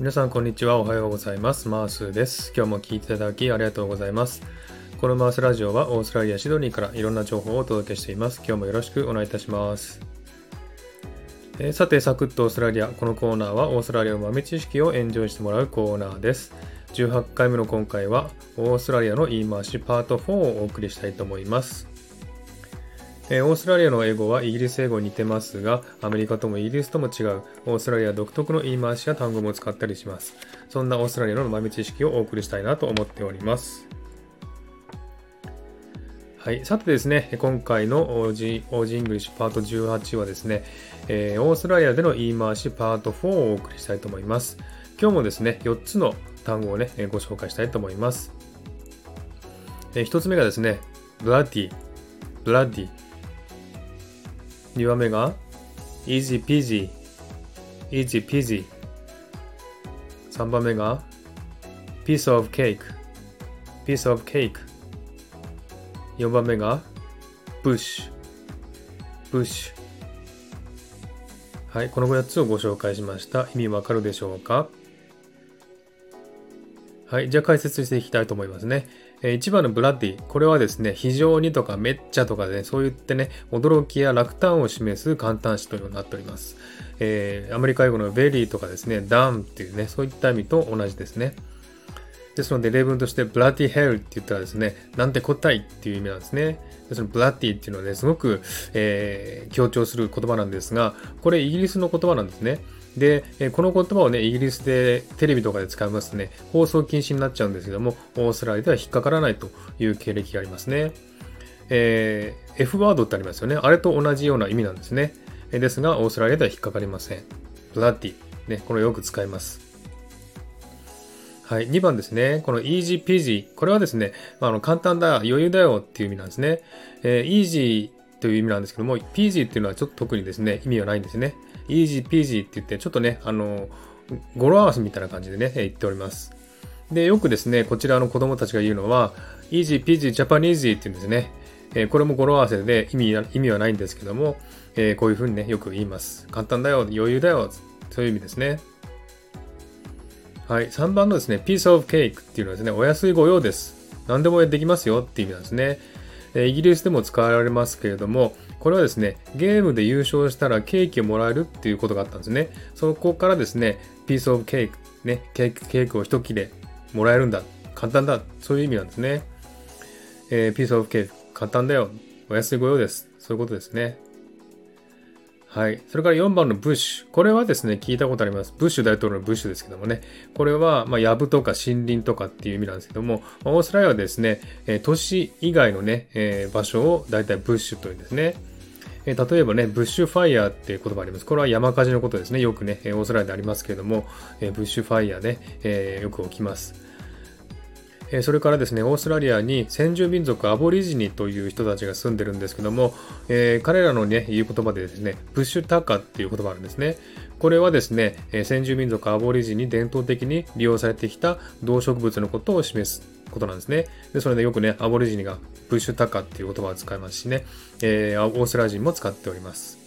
皆さんこんにちは。おはようございます。マースです。今日も聞いていただきありがとうございます。このマースラジオはオーストラリア・シドニーからいろんな情報をお届けしています。今日もよろしくお願いいたします。え、さて、サクッとオーストラリア。このコーナーはオーストラリアの豆知識をエンジョイしてもらうコーナーです。18回目の今回はオーストラリアの言い回しパート4をお送りしたいと思います。えオーストラリアの英語はイギリス英語に似てますが、アメリカともイギリスとも違う、オーストラリア独特の言い回しや単語も使ったりします。そんなオーストラリアの豆知識をお送りしたいなと思っております。はい。さてですね、今回の OG, OG イングリッシュパート18はですね、えー、オーストラリアでの言い回しパート4をお送りしたいと思います。今日もですね、4つの単語をね、ご紹介したいと思います。えー、1つ目がですね、 bloody、bloody。2番目が easy peasy easy peasy 3番目が piece of cake piece of cake 4番目が bush bush はい、この5つをご紹介しました。意味わかるでしょうか？はい、じゃあ解説していきたいと思いますね。え1番のブラッディ。これはですね、非常にとかめっちゃとかでね、そう言ってね、驚きや落胆を示す簡単詞というようになっております。えー、アメリカ英語の very とかですね、 damn っていうね、そういった意味と同じですね。ですので、例文として、 bloody hell って言ったらですね、なんてこったっていう意味なんですね。でその bloody っていうのはね、すごく、えー、強調する言葉なんですが、これイギリスの言葉なんですね。で、この言葉をね、イギリスでテレビとかで使いますとね、放送禁止になっちゃうんですけども、オーストラリアでは引っかからないという経歴がありますね。えー、F ワードってありますよね。あれと同じような意味なんですね。ですが、オーストラリアでは引っかかりません。 bloody。ね、これよく使います。はい。2番ですね。この easy peasy。これはですね、まあ、あの簡単だ、余裕だよっていう意味なんですね。えー、easy という意味なんですけども、peasy っていうのはちょっと特にですね、意味はないんですね。 easy peasy って言って、ちょっとね、あの、語呂合わせみたいな感じでね、言っております。で、よくですね、こちらの子供たちが言うのは、 easy peasy Japanese って言うんですね。えー、これも語呂合わせで意味意味はないんですけども、えー、こういうふうにね、よく言います。簡単だよ、余裕だよ、そういう意味ですね。はい。3番のですね、piece of cake っていうのはですね、お安い御用です。何でもできますよっていう意味なんですね。イギリスでも使われますけれども、これはですね、ゲームで優勝したらケーキをもらえるっていうことがあったんですね。そこからですね、ピースオブケーク、ね、ケーキケーキを一切れもらえるんだ。簡単だ。そういう意味なんですね。えー、 piece of cake、簡単だよ。お安いご用です。そういうことですね。はい。それから4番の bush。これはですね、聞いたことあります。ブッシュ大統領のブッシュですけどもね。これは、まあ、藪とか森林とかっていう意味なんですけども、オーストラリアはですね、え都市以外のね、え、場所を大体 bush というんですね。え例えばね、ブッシュファイヤーっていう言葉あります。これは山火事のことですね。よくね、オーストラリアでありますけれども、えブッシュファイヤーね、え、よく起きます。えそれからですね、オーストラリアに先住民族アボリジニという人たちが住んでるんですけども、え、彼らのね、言う言葉でですね、ブッシュタカっていう言葉があるんですね。これはですね、え先住民族アボリジニ伝統的に利用されてきた動植物のことを示すことなんですね。で、それでよくね、アボリジニがブッシュタカっていう言葉を使いますしね、えー、オーストラリア人も使っております。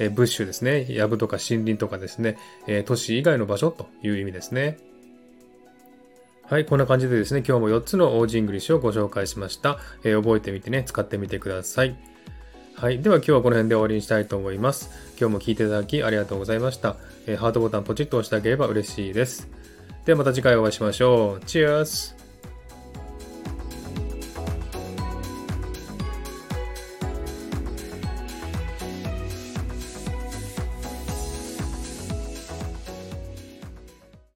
え bush ですね、藪とか森林とかですね、え都市以外の場所という意味ですね。はい、こんな感じでですね、今日も4つの Aussie English をご紹介しました。えー、覚えてみてね、使ってみてください。はい。では今日はこの辺で終わりにしたいと思います。今日も聴いていただきありがとうございました。えー、ハートボタンポチッと押してあげれば嬉しいです。ではまた次回お会いしましょう。チェアス